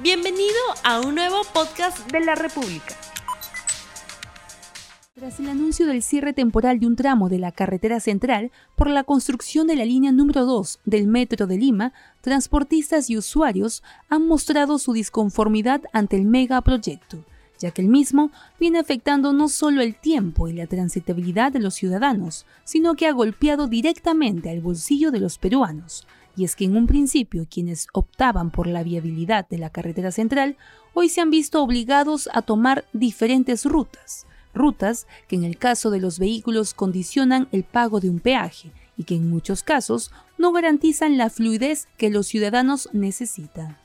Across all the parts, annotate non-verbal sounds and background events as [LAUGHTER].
Bienvenido a un nuevo podcast de la República. Tras el anuncio del cierre temporal de un tramo de la carretera central por la construcción de la línea número 2 del Metro de Lima, transportistas y usuarios han mostrado su disconformidad ante el megaproyecto, ya que el mismo viene afectando no solo el tiempo y la transitabilidad de los ciudadanos, sino que ha golpeado directamente al bolsillo de los peruanos, y es que en un principio quienes optaban por la viabilidad de la carretera central hoy se han visto obligados a tomar diferentes rutas, rutas que en el caso de los vehículos condicionan el pago de un peaje y que en muchos casos no garantizan la fluidez que los ciudadanos necesitan.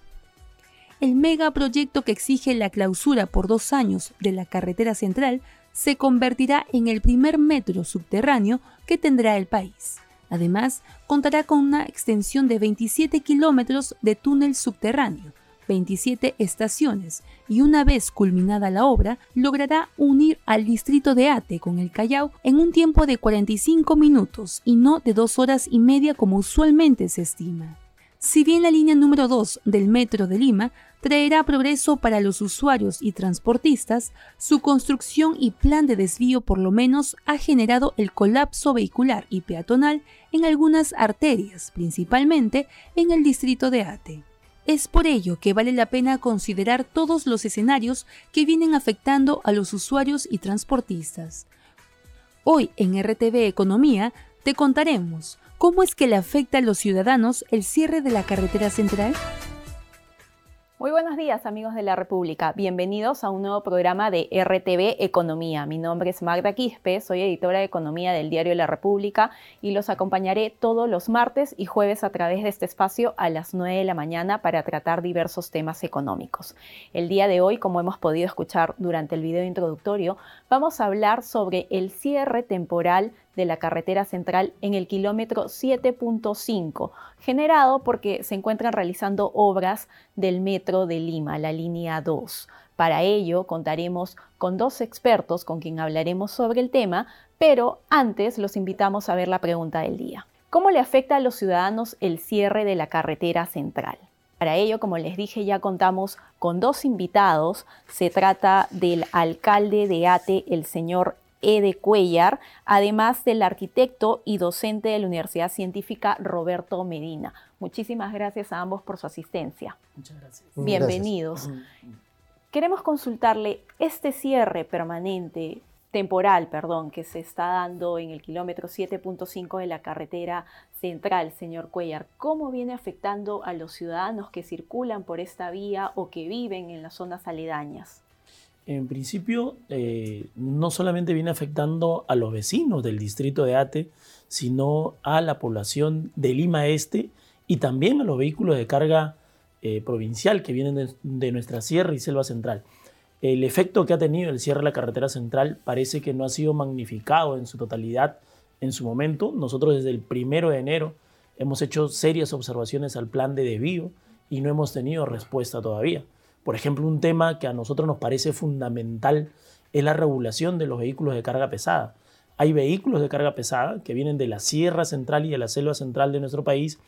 El megaproyecto que exige la clausura por dos años de la carretera central se convertirá en el primer metro subterráneo que tendrá el país Además, contará con una extensión de 27 kilómetros de túnel subterráneo, 27 estaciones y una vez culminada la obra, logrará unir al distrito de Ate con el Callao en un tiempo de 45 minutos y no de dos horas y media como usualmente se estima. Si bien la línea número 2 del Metro de Lima traerá progreso para los usuarios y transportistas, su construcción y plan de desvío por lo menos ha generado el colapso vehicular y peatonal en algunas arterias, principalmente en el distrito de Ate. Es por ello que vale la pena considerar todos los escenarios que vienen afectando a los usuarios y transportistas. Hoy en RTV Economía te contaremos ¿Cómo es que le afecta a los ciudadanos el cierre de la carretera central? Muy buenos días amigos de la República, bienvenidos a un nuevo programa de RTV Economía. Mi nombre es Magda Quispe, soy editora de Economía del diario La República y los acompañaré todos los martes y jueves a través de este espacio a las 9 de la mañana para tratar diversos temas económicos. El día de hoy, como hemos podido escuchar durante el video introductorio, vamos a hablar sobre el cierre temporal de la carretera central en el kilómetro 7.5, generado porque se encuentran realizando obras del metro de Lima, la línea 2. Para ello contaremos con dos expertos con quien hablaremos sobre el tema, pero antes los invitamos a ver la pregunta del día. ¿Cómo le afecta a los ciudadanos el cierre de la carretera central? Para ello, como les dije, ya contamos con dos invitados. Se trata del alcalde de Ate, el señor Ede Cuellar, además del arquitecto y docente de la Universidad Científica Roberto Medina. Muchísimas gracias a ambos por su asistencia. Muchas gracias. Bienvenidos. Queremos consultarle este cierre permanente, temporal, perdón, que se está dando en el kilómetro 7.5 de la carretera central, señor Cuellar. ¿Cómo viene afectando a los ciudadanos que circulan por esta vía o que viven en las zonas aledañas? En principio, eh, no solamente viene afectando a los vecinos del distrito de Ate, sino a la población de Lima Este y también a los vehículos de carga eh, provincial que vienen de, nuestra sierra y selva central. El efecto que ha tenido el cierre de la carretera central parece que no ha sido magnificado en su totalidad en su momento. Nosotros desde el primero de enero hemos hecho serias observaciones al plan de desvío y no hemos tenido respuesta todavía. Por ejemplo, un tema que a nosotros nos parece fundamental es la regulación de los vehículos de carga pesada. Hay vehículos de carga pesada que vienen de la Sierra Central y de la Selva Central de nuestro país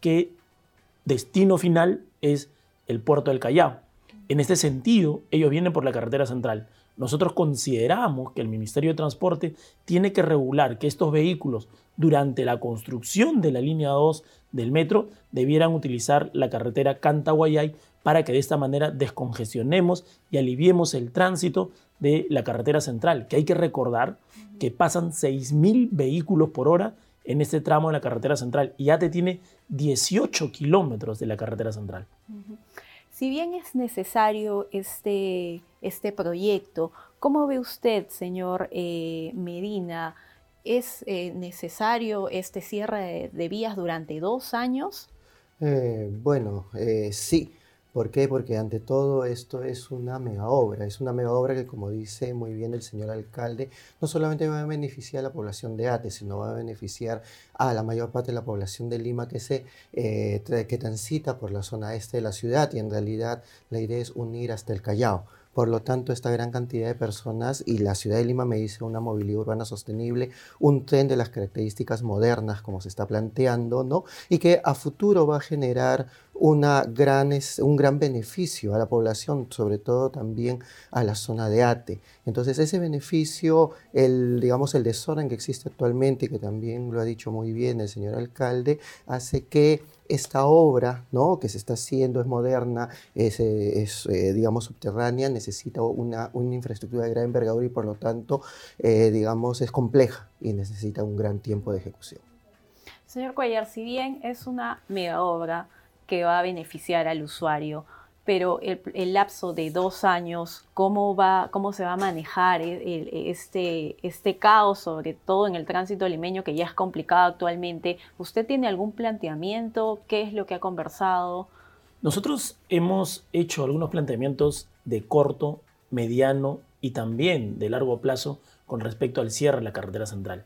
que destino final es el puerto del Callao. En este sentido, ellos vienen por la carretera central. Nosotros consideramos que el Ministerio de Transporte tiene que regular que estos vehículos durante la construcción de la línea 2 del metro debieran utilizar la carretera Cantaguayay para que de esta manera descongestionemos y aliviemos el tránsito de la carretera central, que hay que recordar que pasan 6.000 vehículos por hora en este tramo de la carretera central y ATE tiene 18 kilómetros de la carretera central. Si bien es necesario este, este proyecto, ¿cómo ve usted, señor eh, Medina? ¿Es eh, necesario este cierre de, vías durante dos años? Eh, bueno, sí. ¿Por qué? Porque ante todo esto es una mega obra, es una mega obra que como dice muy bien el señor alcalde, no solamente va a beneficiar a la población de Ate, sino va a beneficiar a la mayor parte de la población de Lima que, se, eh, que transita por la zona este de la ciudad y en realidad la idea es unir hasta el Callao. Por lo tanto, esta gran cantidad de personas y la ciudad de Lima me dice una movilidad urbana sostenible, un tren de las características modernas como se está planteando, ¿no? Y que a futuro va a generar una gran, un gran beneficio a la población, sobre todo también a la zona de Ate. Entonces ese beneficio, el, digamos, el desorden que existe actualmente, que también lo ha dicho muy bien el señor alcalde, hace que esta obra ¿no? que se está haciendo es moderna, es, eh, digamos, subterránea, necesita una, una, infraestructura de gran envergadura y por lo tanto, eh, digamos, es compleja y necesita un gran tiempo de ejecución. Señor Cuellar, si bien es una mega obra que va a beneficiar al usuario, pero el, lapso de dos años, ¿cómo, va, cómo se va a manejar e, este, este caos, sobre todo en el tránsito limeño, que ya es complicado actualmente? ¿Usted tiene algún planteamiento? ¿Qué es lo que ha conversado? Nosotros hemos hecho algunos planteamientos de corto, mediano y también de largo plazo con respecto al cierre de la carretera central.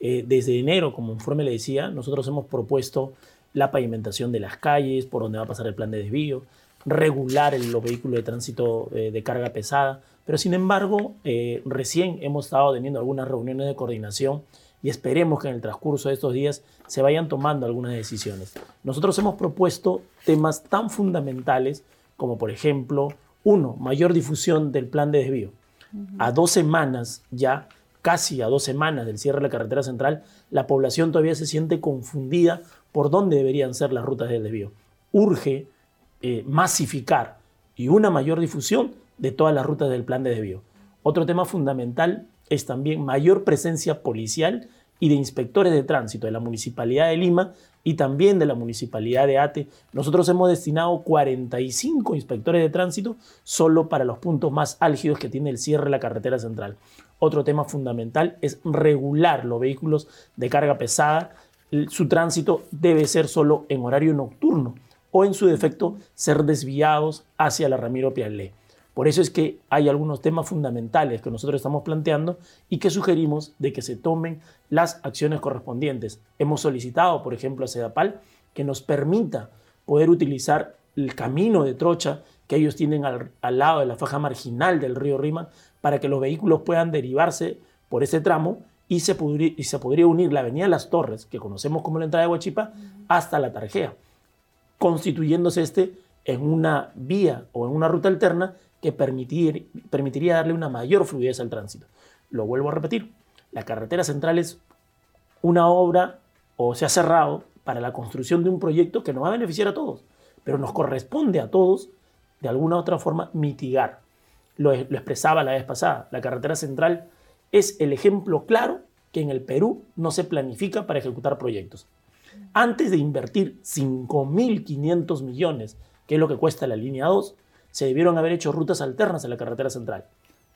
Eh, desde enero, como informe le decía, nosotros hemos propuesto la pavimentación de las calles, por donde va a pasar el plan de desvío, regular los vehículos de tránsito eh, de carga pesada, pero sin embargo, eh, recién hemos estado teniendo algunas reuniones de coordinación y esperemos que en el transcurso de estos días se vayan tomando algunas decisiones. Nosotros hemos propuesto temas tan fundamentales como, por ejemplo, uno, mayor difusión del plan de desvío. A dos semanas ya, casi a dos semanas del cierre de la carretera central, la población todavía se siente confundida por dónde deberían ser las rutas de desvío. Urge eh, masificar y una mayor difusión de todas las rutas del plan de desvío. Otro tema fundamental es también mayor presencia policial y de inspectores de tránsito de la Municipalidad de Lima y también de la Municipalidad de Ate. Nosotros hemos destinado 45 inspectores de tránsito solo para los puntos más álgidos que tiene el cierre de la carretera central. Otro tema fundamental es regular los vehículos de carga pesada. Su tránsito debe ser solo en horario nocturno o en su defecto ser desviados hacia la Ramiro Pialé. Por eso es que hay algunos temas fundamentales que nosotros estamos planteando y que sugerimos de que se tomen las acciones correspondientes. Hemos solicitado, por ejemplo, a Sedapal que nos permita poder utilizar el camino de trocha que ellos tienen al, lado de la faja marginal del río Rima para que los vehículos puedan derivarse por ese tramo y se, podría, y se podría unir la avenida Las Torres, que conocemos como la entrada de Huachipa, hasta la Tarjea constituyéndose este en una vía o en una ruta alterna que permitir, permitiría darle una mayor fluidez al tránsito. Lo vuelvo a repetir, la carretera central es una obra o se ha cerrado para la construcción de un proyecto que nos va a beneficiar a todos, pero nos corresponde a todos de alguna u otra forma mitigar. Lo, lo expresaba la vez pasada, la carretera central es el ejemplo claro que en el Perú no se planifica para ejecutar proyectos. Antes de invertir 5.500 millones, que es lo que cuesta la línea 2, se debieron haber hecho rutas alternas a la carretera central.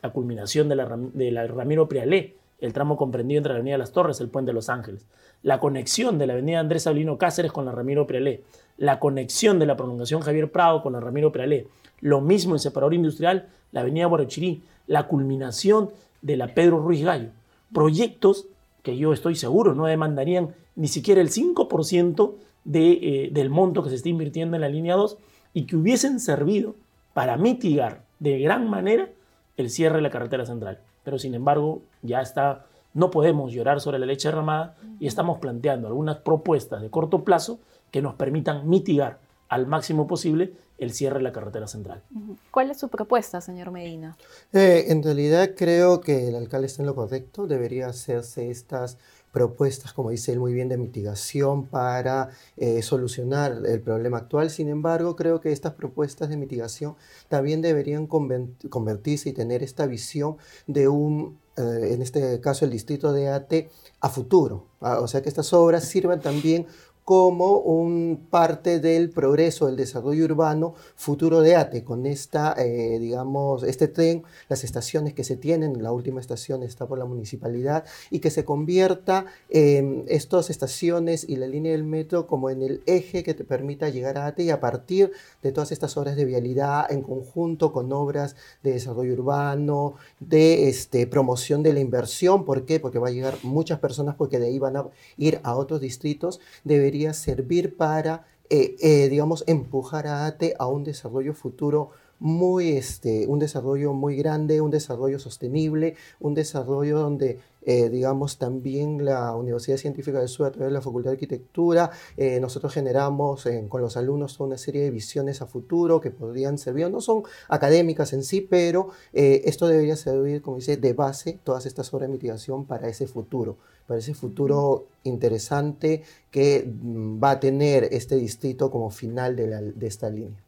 La culminación de la, Ramiro Prialé, el tramo comprendido entre la Avenida Las Torres y el Puente de Los Ángeles. La conexión de la Avenida Andrés Avelino Cáceres con la Ramiro Prialé. La conexión de la prolongación Javier Prado con la Ramiro Prialé. Lo mismo en separador industrial, la Avenida Borochirí. La culminación de la Pedro Ruiz Gallo. Proyectos que yo estoy seguro no demandarían ni siquiera el 5% de, eh, del monto que se está invirtiendo en la línea 2 y que hubiesen servido para mitigar de gran manera el cierre de la carretera central. Pero sin embargo, ya está, no podemos llorar sobre la leche derramada y estamos planteando algunas propuestas de corto plazo que nos permitan mitigar al máximo posible el cierre de la carretera central. ¿Cuál es su propuesta, señor Medina? Eh, en realidad creo que el alcalde está en lo correcto. Debería hacerse estas propuestas, como dice él muy bien, de mitigación para eh, solucionar el problema actual. Sin embargo, creo que estas propuestas de mitigación también deberían convertirse y tener esta visión de un, eh, en este caso, el distrito de Ate a futuro. Ah, o sea, que estas obras sirvan también como un parte del progreso del desarrollo urbano futuro de ATE, con esta, eh, digamos, este tren, las estaciones que se tienen, la última estación está por la municipalidad, y que se convierta en estas estaciones y la línea del metro como en el eje que te permita llegar a ATE y a partir de todas estas obras de vialidad en conjunto con obras de desarrollo urbano, de este, promoción de la inversión, ¿por qué? Porque va a llegar muchas personas porque de ahí van a ir a otros distritos, debería servir para, eh, eh, digamos, empujar a ATE a un desarrollo futuro muy, este, un desarrollo muy grande, un desarrollo sostenible, un desarrollo donde eh, digamos, también la Universidad Científica del Sur, a través de la Facultad de Arquitectura, eh, nosotros generamos con los alumnos toda una serie de visiones a futuro que podrían servir, no son académicas en sí, pero eh, esto debería servir, como dice, de base todas estas obras de mitigación para ese futuro, para ese futuro interesante que mm, va a tener este distrito como final de esta línea.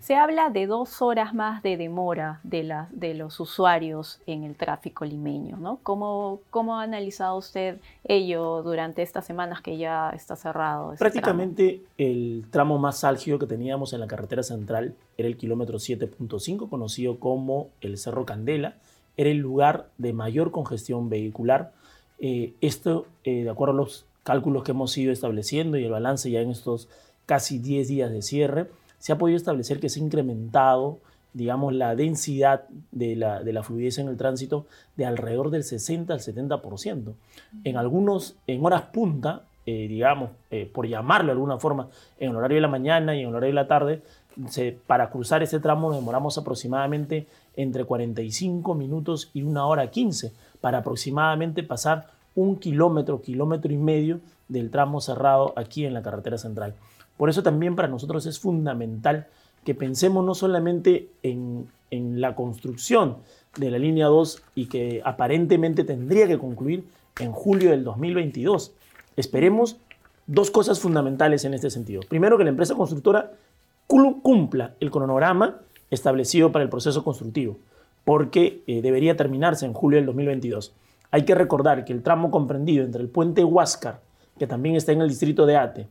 Se habla de dos horas más de demora de, de los usuarios en el tráfico limeño, ¿no? ¿Cómo, ¿Cómo, ha analizado usted ello durante estas semanas que ya está cerrado? Prácticamente el tramo más álgido que teníamos en la carretera central era el kilómetro 7.5, conocido como el Cerro Candela. Era el lugar de mayor congestión vehicular. Eh, esto, eh, de acuerdo a los cálculos que hemos ido estableciendo y el balance ya en estos casi 10 días de cierre, se ha podido establecer que se ha incrementado, digamos, la densidad de la, de la fluidez en el tránsito de alrededor del 60 al 70%. En algunos, en horas punta, eh, digamos, eh, por llamarlo de alguna forma, en el horario de la mañana y en el horario de la tarde, para cruzar ese tramo nos demoramos aproximadamente entre 45 minutos y una hora 15 para aproximadamente pasar un kilómetro, kilómetro y medio del tramo cerrado aquí en la carretera central. Por eso también para nosotros es fundamental que pensemos no solamente en, la construcción de la línea 2 y que aparentemente tendría que concluir en julio del 2022. Esperemos dos cosas fundamentales en este sentido. Primero, que la empresa constructora cumpla el cronograma establecido para el proceso constructivo, porque eh, debería terminarse en julio del 2022. Hay que recordar que el tramo comprendido entre el puente Huáscar, que también está en el distrito de Ate,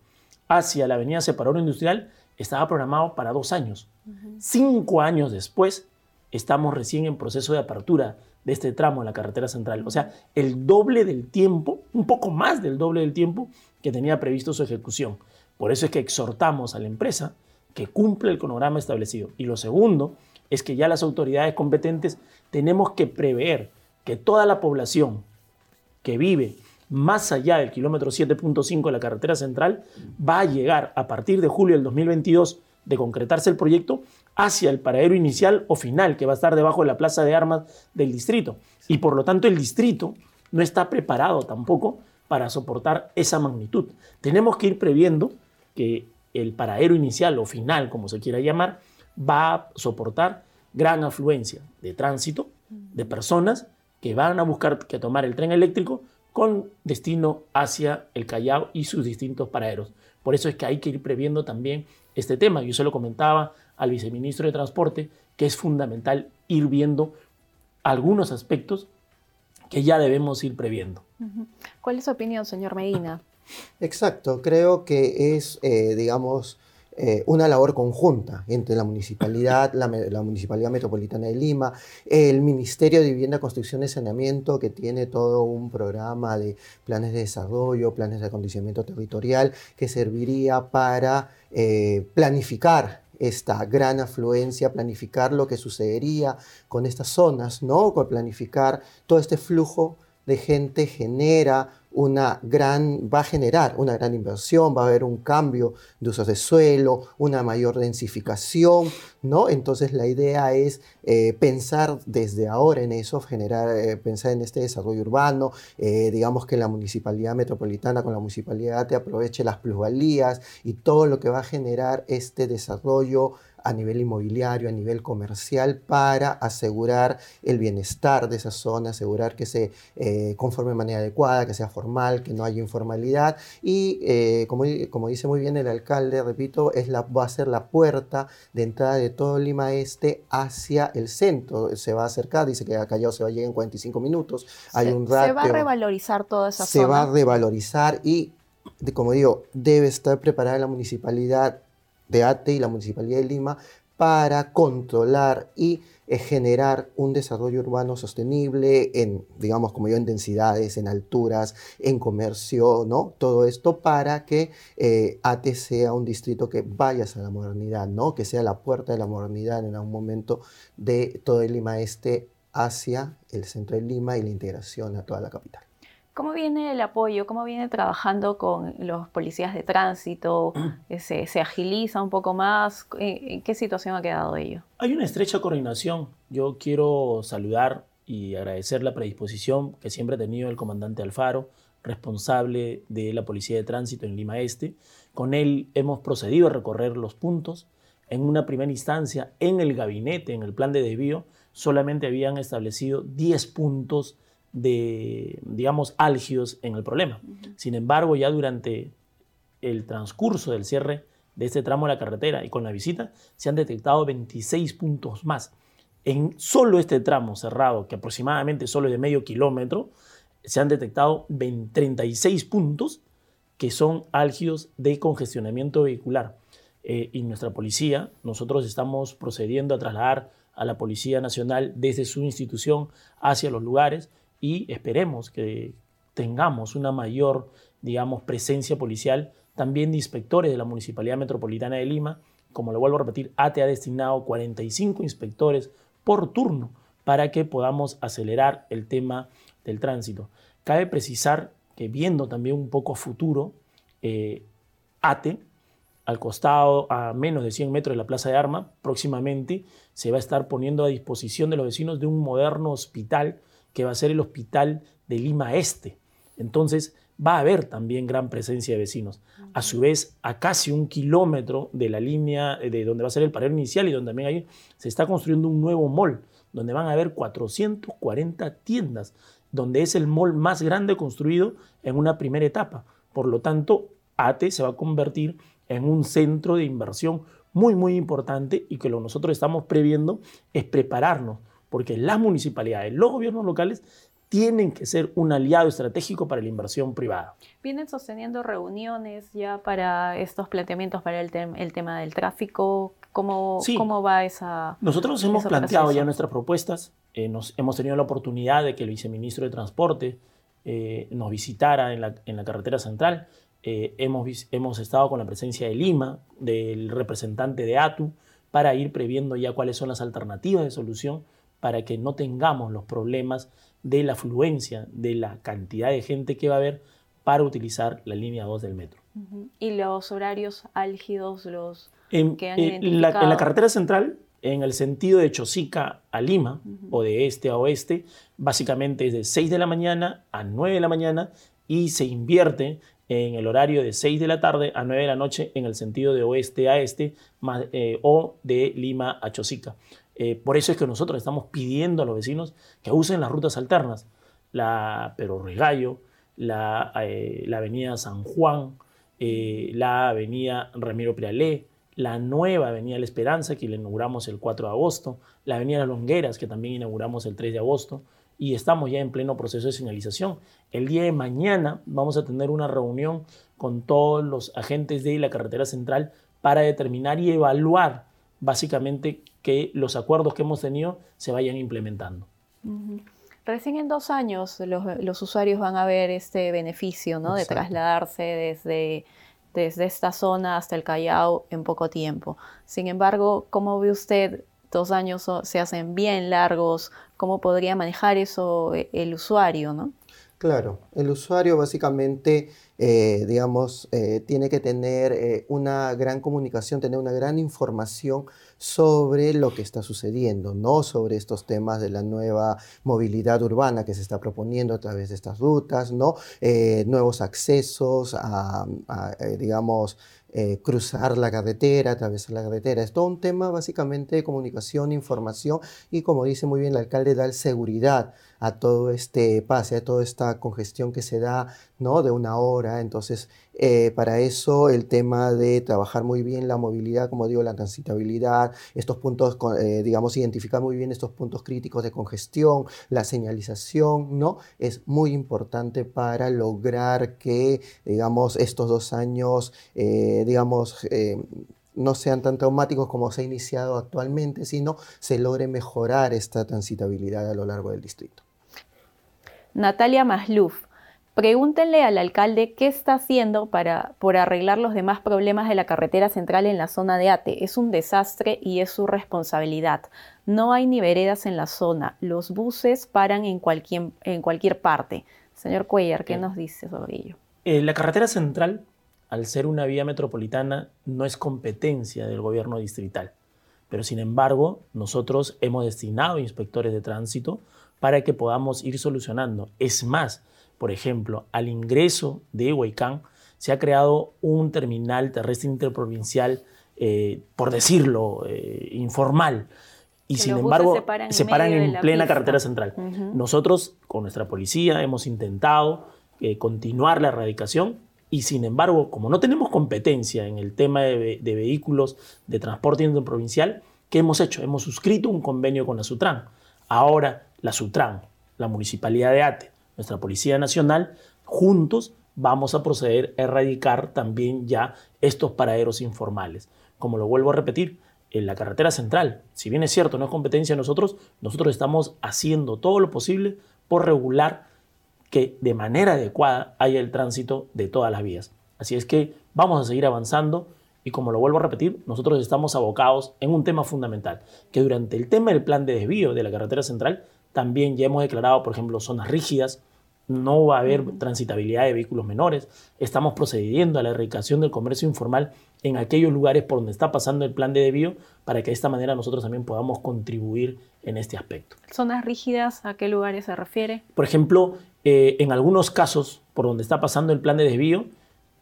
hacia la avenida Separador Industrial estaba programado para dos años. Cinco años después, estamos recién en proceso de apertura de este tramo en la carretera central. O sea, el doble del tiempo, un poco más del doble del tiempo que tenía previsto su ejecución. Por eso es que exhortamos a la empresa que cumpla el cronograma establecido. Y lo segundo es que ya las autoridades competentes tenemos que prever que toda la población que vive más allá del kilómetro 7.5 de la carretera central, va a llegar a partir de julio del 2022 de concretarse el proyecto hacia el paradero inicial o final que va a estar debajo de la plaza de armas del distrito. Y por lo tanto el distrito no está preparado tampoco para soportar esa magnitud. Tenemos que ir previendo que el paradero inicial o final, como se quiera llamar, va a soportar gran afluencia de tránsito, de personas que van a buscar que tomar el tren eléctrico con destino hacia el Callao y sus distintos paraderos. Por eso es que hay que ir previendo también este tema. Yo se lo comentaba al viceministro de Transporte que es fundamental ir viendo algunos aspectos que ya debemos ir previendo. ¿Cuál es su opinión, señor Medina? Exacto, creo que es, eh, digamos, eh, una labor conjunta entre la municipalidad, la, Municipalidad Metropolitana de Lima, el Ministerio de Vivienda, Construcción y Saneamiento, que tiene todo un programa de planes de desarrollo, planes de acondicionamiento territorial, que serviría para eh, planificar esta gran afluencia, planificar lo que sucedería con estas zonas, ¿no? Planificar todo este flujo de gente genera una gran, va a generar una gran inversión, va a haber un cambio de usos de suelo, una mayor densificación, ¿no? Entonces la idea es eh, pensar desde ahora en eso, generar, eh, pensar en este desarrollo urbano, eh, digamos que la municipalidad metropolitana con la municipalidad te aproveche las plusvalías y todo lo que va a generar este desarrollo a nivel inmobiliario, a nivel comercial, para asegurar el bienestar de esa zona, asegurar que se eh, conforme de manera adecuada, que sea formal, que no haya informalidad. Y eh, como, como, dice muy bien el alcalde, repito, es la, va a ser la puerta de entrada de todo Lima Este hacia el centro. Se va a acercar, dice que a Callao se va a llegar en 45 minutos. Hay se, un Se va a revalorizar toda esa zona. Se va a revalorizar y, como digo, debe estar preparada la municipalidad de ATE y la Municipalidad de Lima para controlar y eh, generar un desarrollo urbano sostenible en, digamos, como yo, en densidades, en alturas, en comercio, ¿no? Todo esto para que eh, ATE sea un distrito que vaya hacia la modernidad, ¿no? Que sea la puerta de la modernidad en algún momento de todo el Lima Este hacia el centro de Lima y la integración a toda la capital. ¿Cómo viene el apoyo? ¿Cómo viene trabajando con los policías de tránsito? [CLEARS THROAT] ¿Se, se agiliza un poco más? ¿En qué situación ha quedado ello? Hay una estrecha coordinación. Yo quiero saludar y agradecer la predisposición que siempre ha tenido el comandante Alfaro, responsable de la Policía de Tránsito en Lima Este. Con él hemos procedido a recorrer los puntos. En una primera instancia, en el gabinete, en el plan de desvío, solamente habían establecido 10 puntos de, digamos, álgidos en el problema. Sin embargo, ya durante el transcurso del cierre de este tramo de la carretera y con la visita, se han detectado 26 puntos más. En solo este tramo cerrado, que aproximadamente solo es de medio kilómetro, se han detectado 36 puntos que son álgidos de congestionamiento vehicular. Eh, y nuestra policía, nosotros estamos procediendo a trasladar a la Policía Nacional desde su institución hacia los lugares y esperemos que tengamos una mayor, digamos, presencia policial, también de inspectores de la Municipalidad Metropolitana de Lima. Como lo vuelvo a repetir, ATE ha destinado 45 inspectores por turno para que podamos acelerar el tema del tránsito. Cabe precisar que viendo también un poco a futuro, eh, ATE, al costado, a menos de 100 metros de la Plaza de Armas, próximamente se va a estar poniendo a disposición de los vecinos de un moderno hospital que va a ser el Hospital de Lima Este. Entonces, va a haber también gran presencia de vecinos. A su vez, a casi un kilómetro de la línea eh, de donde va a ser el parero inicial y donde también ahí se está construyendo un nuevo mall, donde van a haber 440 tiendas, donde es el mall más grande construido en una primera etapa. Por lo tanto, ATE se va a convertir en un centro de inversión muy, muy importante y que lo que nosotros estamos previendo es prepararnos porque las municipalidades, los gobiernos locales tienen que ser un aliado estratégico para la inversión privada. ¿Vienen sosteniendo reuniones ya para estos planteamientos para el, tema del tráfico? ¿Cómo, ¿Cómo, va esa... Nosotros hemos planteado ya nuestras propuestas, eh, nos, hemos tenido la oportunidad de que el viceministro de Transporte eh, nos visitara en la, en la carretera central, eh, hemos, hemos estado con la presencia de Lima, del representante de ATU, para ir previendo ya cuáles son las alternativas de solución para que no tengamos los problemas de la afluencia, de la cantidad de gente que va a haber para utilizar la línea 2 del metro. ¿Y los horarios álgidos, los en, que han eh, en la carretera central, en el sentido de Chosica a Lima o de este a oeste, básicamente es de 6 de la mañana a 9 de la mañana y se invierte en el horario de 6 de la tarde a 9 de la noche en el sentido de oeste a este eh, o de Lima a Chosica. Eh, por eso es que nosotros estamos pidiendo a los vecinos que usen las rutas alternas, la Pero Regallo, la, eh, la avenida San Juan, eh, la avenida Ramiro Prialé, la nueva avenida La Esperanza, que la inauguramos el 4 de agosto, la avenida Las Longueras, que también inauguramos el 3 de agosto, y estamos ya en pleno proceso de señalización. El día de mañana vamos a tener una reunión con todos los agentes de la carretera central para determinar y evaluar básicamente que los acuerdos que hemos tenido se vayan implementando. Recién en dos años los, usuarios van a ver este beneficio ¿no? de trasladarse desde, desde esta zona hasta el Callao en poco tiempo. Sin embargo, ¿cómo ve usted? Dos años se hacen bien largos. ¿Cómo podría manejar eso eh, el usuario? ¿no? Claro, el usuario básicamente, eh, digamos, eh, tiene que tener eh, una gran comunicación, tener una gran información sobre lo que está sucediendo, ¿no? Sobre estos temas de la nueva movilidad urbana que se está proponiendo a través de estas rutas, ¿no? nuevos accesos a, digamos, cruzar la carretera, atravesar la carretera. Es todo un tema básicamente de comunicación, información y como dice muy bien el alcalde, dar seguridad a todo este pase, a toda esta congestión que se da, ¿no? De una hora. Entonces, eh, para eso el tema de trabajar muy bien la movilidad, como digo, la transitabilidad, estos puntos, eh, digamos, identificar muy bien estos puntos críticos de congestión, la señalización, ¿no? Es muy importante para lograr que, digamos, estos dos años, eh, digamos, no sean tan traumáticos como se ha iniciado actualmente, sino se logre mejorar esta transitabilidad a lo largo del distrito. Natalia Masluf. Pregúntenle al alcalde qué está haciendo para, por arreglar los demás problemas de la carretera central en la zona de Ate. Es un desastre y es su responsabilidad. No hay ni veredas en la zona. Los buses paran en cualquier, en cualquier parte. Señor Cuellar, ¿qué nos dice sobre ello? Eh, la carretera central, al ser una vía metropolitana, no es competencia del gobierno distrital. Pero sin embargo, nosotros hemos destinado inspectores de tránsito para que podamos ir solucionando. Es más, por ejemplo, al ingreso de Huaycán se ha creado un terminal terrestre interprovincial, eh, por decirlo, eh, informal. Y sin embargo, se paran, en, plena carretera central. Nosotros, con nuestra policía, hemos intentado eh, continuar la erradicación y sin embargo, como no tenemos competencia en el tema de, de vehículos de transporte interprovincial, ¿qué hemos hecho? Hemos suscrito un convenio con la Sutran. Ahora, la Sutran, la Municipalidad de Ate, nuestra Policía Nacional, juntos vamos a proceder a erradicar también ya estos paraderos informales. Como lo vuelvo a repetir, en la carretera central, si bien es cierto, no es competencia de nosotros, nosotros estamos haciendo todo lo posible por regular que de manera adecuada haya el tránsito de todas las vías. Así es que vamos a seguir avanzando y como lo vuelvo a repetir, nosotros estamos abocados en un tema fundamental, que durante el tema del plan de desvío de la carretera central, también ya hemos declarado, por ejemplo, zonas rígidas, no va a haber transitabilidad de vehículos menores. Estamos procediendo a la erradicación del comercio informal en aquellos lugares por donde está pasando el plan de desvío para que de esta manera nosotros también podamos contribuir en este aspecto. ¿Zonas rígidas a qué lugares se refiere? Por ejemplo, eh, en algunos casos por donde está pasando el plan de desvío,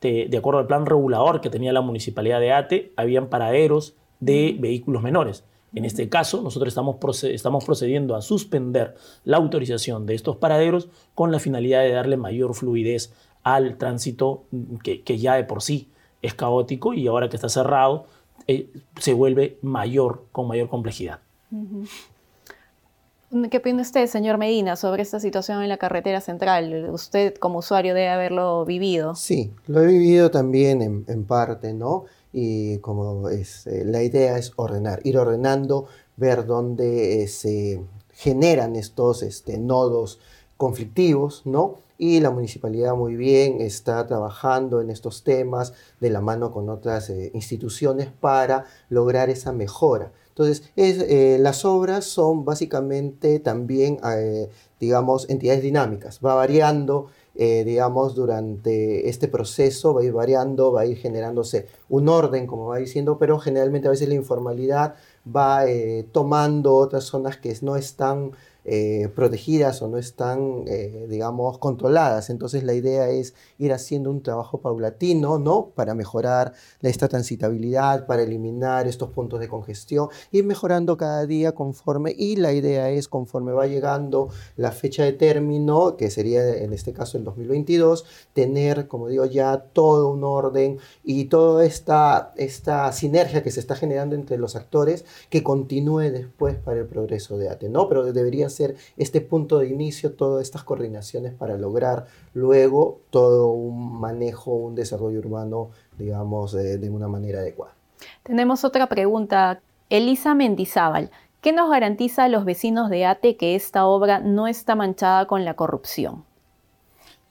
de, acuerdo al plan regulador que tenía la municipalidad de Ate, habían paraderos de vehículos menores. En este caso, nosotros estamos, estamos procediendo a suspender la autorización de estos paraderos con la finalidad de darle mayor fluidez al tránsito que, ya de por sí es caótico y ahora que está cerrado eh, se vuelve mayor, con mayor complejidad. ¿Qué opina usted, señor Medina, sobre esta situación en la carretera central? Usted como usuario debe haberlo vivido. Sí, lo he vivido también en, en parte, ¿no? Y como es, eh, la idea es ordenar, ir ordenando, ver dónde eh, se generan estos este, nodos conflictivos, ¿no? Y la municipalidad muy bien está trabajando en estos temas de la mano con otras eh, instituciones para lograr esa mejora. Entonces, es, las obras son básicamente también, digamos, entidades dinámicas, va variando eh, digamos, durante este proceso va a ir variando, va a ir generándose un orden, como va diciendo, pero generalmente a veces la informalidad va eh, tomando otras zonas que no están eh, protegidas o no están, eh, digamos, controladas. Entonces la idea es ir haciendo un trabajo paulatino, ¿no? Para mejorar esta transitabilidad, para eliminar estos puntos de congestión, ir mejorando cada día conforme, y la idea es conforme va llegando la fecha de término, que sería en este caso el 2022, tener, como digo, ya todo un orden y toda esta, esta sinergia que se está generando entre los actores que continúe después para el progreso de ATE, ¿no? Pero debería ser este punto de inicio, todas estas coordinaciones para lograr luego todo un manejo, un desarrollo urbano, digamos, de, una manera adecuada. Tenemos otra pregunta. Elisa Mendizábal, ¿qué nos garantiza a los vecinos de ATE que esta obra no está manchada con la corrupción?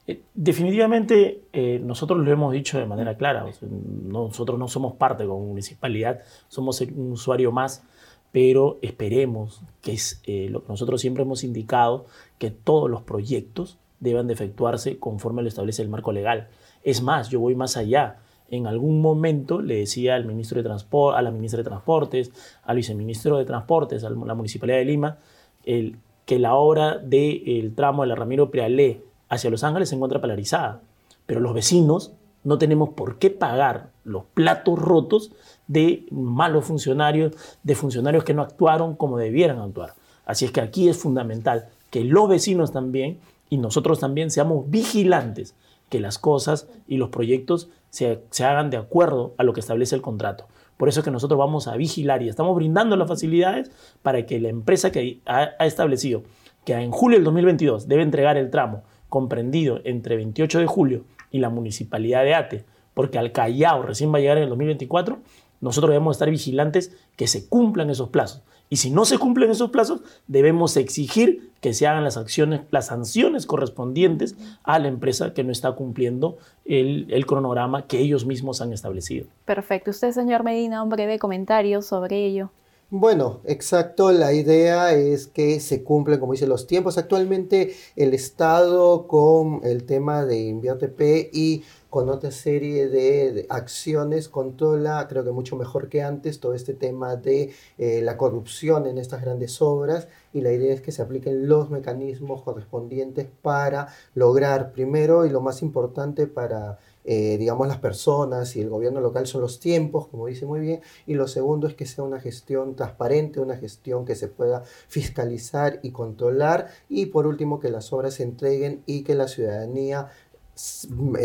Eh, definitivamente eh, nosotros lo hemos dicho de manera clara, nosotros no somos parte como municipalidad, somos un usuario más pero esperemos que es eh, lo que nosotros siempre hemos indicado, que todos los proyectos deben de efectuarse conforme lo establece el marco legal. Es más, yo voy más allá. En algún momento le decía al ministro de Transporte, a la ministra de Transportes, al viceministro de Transportes, a la Municipalidad de Lima, que la obra del tramo de la Ramiro Prealé hacia Los Ángeles se encuentra polarizada. Pero los vecinos no tenemos por qué pagar los platos rotos de malos funcionarios, de funcionarios que no actuaron como debieran actuar. Así es que aquí es fundamental que los vecinos también y nosotros también seamos vigilantes que las cosas y los proyectos se, hagan de acuerdo a lo que establece el contrato. Por eso es que nosotros vamos a vigilar y estamos brindando las facilidades para que la empresa que ha, ha establecido que en julio del 2022 debe entregar el tramo comprendido entre 28 de julio y la municipalidad de Ate, porque al Callao recién va a llegar en el 2024, nosotros debemos estar vigilantes que se cumplan esos plazos. Y si no se cumplen esos plazos, debemos exigir que se hagan las acciones, las sanciones correspondientes a la empresa que no está cumpliendo el, el, cronograma que ellos mismos han establecido. Perfecto. Usted, señor Medina, un breve comentario sobre ello. Bueno, exacto. La idea es que se cumplen, como dicen, los tiempos. Actualmente el Estado con el tema de Invierte y con otra serie de, acciones controla, creo que mucho mejor que antes, todo este tema de eh, la corrupción en estas grandes obras y la idea es que se apliquen los mecanismos correspondientes para lograr primero y lo más importante para eh, digamos, las personas y el gobierno local son los tiempos, como dice muy bien, y lo segundo es que sea una gestión transparente, una gestión que se pueda fiscalizar y controlar, y por último que las obras se entreguen y que la ciudadanía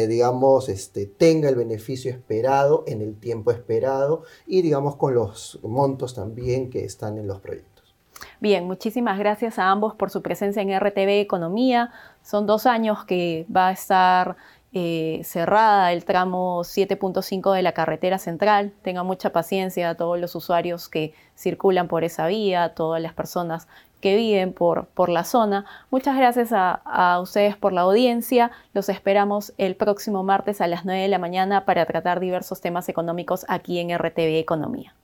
digamos, este, tenga el beneficio esperado en el tiempo esperado y digamos con los montos también que están en los proyectos. Bien, muchísimas gracias a ambos por su presencia en RTV Economía. Son dos años que va a estar eh, cerrada el tramo 7.5 de la carretera central. Tengan mucha paciencia a todos los usuarios que circulan por esa vía, todas las personas que viven por, por la zona. Muchas gracias a, a, ustedes por la audiencia. Los esperamos el próximo martes a las 9 de la mañana para tratar diversos temas económicos aquí en RTV Economía.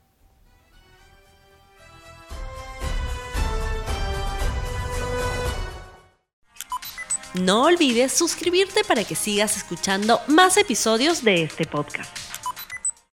No olvides suscribirte para que sigas escuchando más episodios de este podcast.